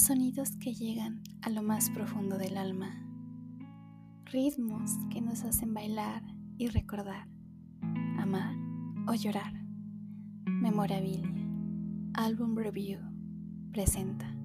Sonidos que llegan a lo más profundo del alma. Ritmos que nos hacen bailar y recordar, amar o llorar. Memorabilia. álbum Review presenta.